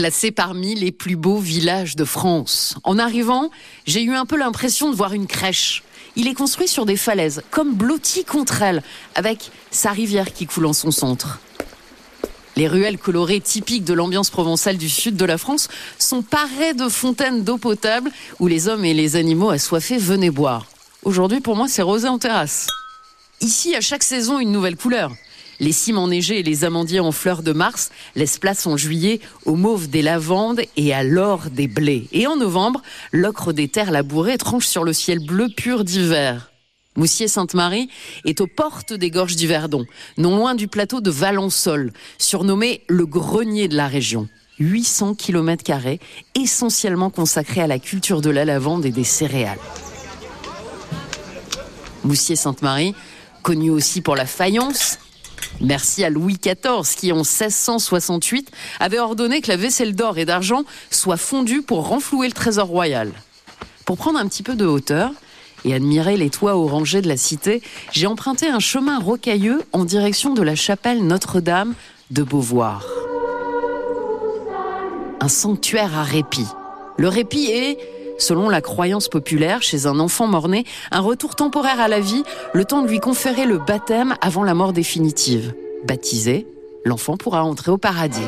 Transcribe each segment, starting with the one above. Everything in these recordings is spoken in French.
classé parmi les plus beaux villages de France. En arrivant, j'ai eu un peu l'impression de voir une crèche. Il est construit sur des falaises, comme blotti contre elles, avec sa rivière qui coule en son centre. Les ruelles colorées typiques de l'ambiance provençale du sud de la France sont parées de fontaines d'eau potable où les hommes et les animaux assoiffés venaient boire. Aujourd'hui, pour moi, c'est rosé en terrasse. Ici, à chaque saison, une nouvelle couleur. Les cimes enneigées et les amandiers en fleurs de mars laissent place en juillet au mauve des lavandes et à l'or des blés. Et en novembre, l'ocre des terres labourées tranche sur le ciel bleu pur d'hiver. Moussier-Sainte-Marie est aux portes des gorges du Verdon, non loin du plateau de Valençol, surnommé le grenier de la région. 800 km essentiellement consacrés à la culture de la lavande et des céréales. Moussier-Sainte-Marie, connu aussi pour la faïence, Merci à Louis XIV qui, en 1668, avait ordonné que la vaisselle d'or et d'argent soit fondue pour renflouer le trésor royal. Pour prendre un petit peu de hauteur et admirer les toits orangés de la cité, j'ai emprunté un chemin rocailleux en direction de la chapelle Notre-Dame de Beauvoir. Un sanctuaire à répit. Le répit est selon la croyance populaire chez un enfant mort-né, un retour temporaire à la vie, le temps de lui conférer le baptême avant la mort définitive. Baptisé, l'enfant pourra entrer au paradis.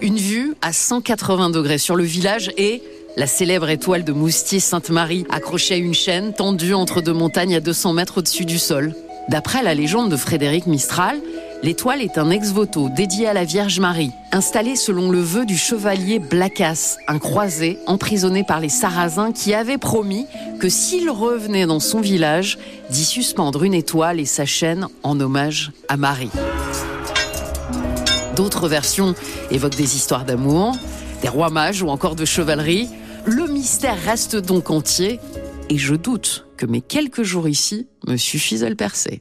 Une vue à 180 degrés sur le village et la célèbre étoile de Moustier Sainte-Marie, accrochée à une chaîne tendue entre deux montagnes à 200 mètres au-dessus du sol. D'après la légende de Frédéric Mistral, L'étoile est un ex-voto dédié à la Vierge Marie, installé selon le vœu du chevalier Blacas, un croisé emprisonné par les Sarrasins qui avait promis que s'il revenait dans son village, d'y suspendre une étoile et sa chaîne en hommage à Marie. D'autres versions évoquent des histoires d'amour, des rois mages ou encore de chevalerie. Le mystère reste donc entier et je doute que mes quelques jours ici me suffisent à le percer.